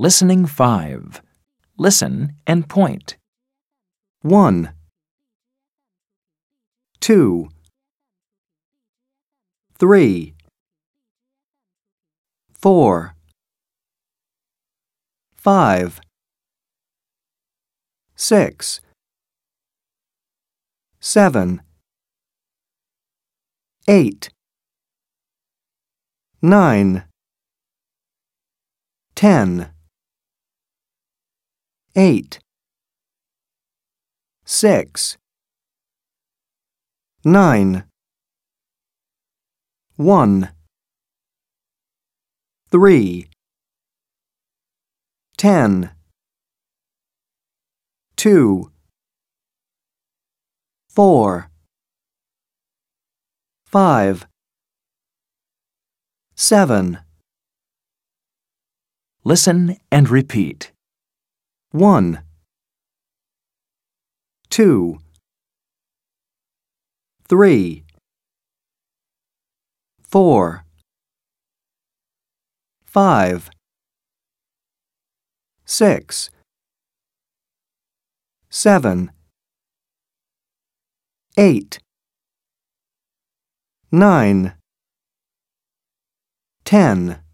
Listening 5. Listen and point. 1, 2, 3, 4, 5, 6, 7, 8, 9, 10, 8, 6, 9, 1, 3, 10, 2, 4, 5, 7, Listen and repeat. 1, 2, 3, 4, 5, 6, 7, 8, 9, 10.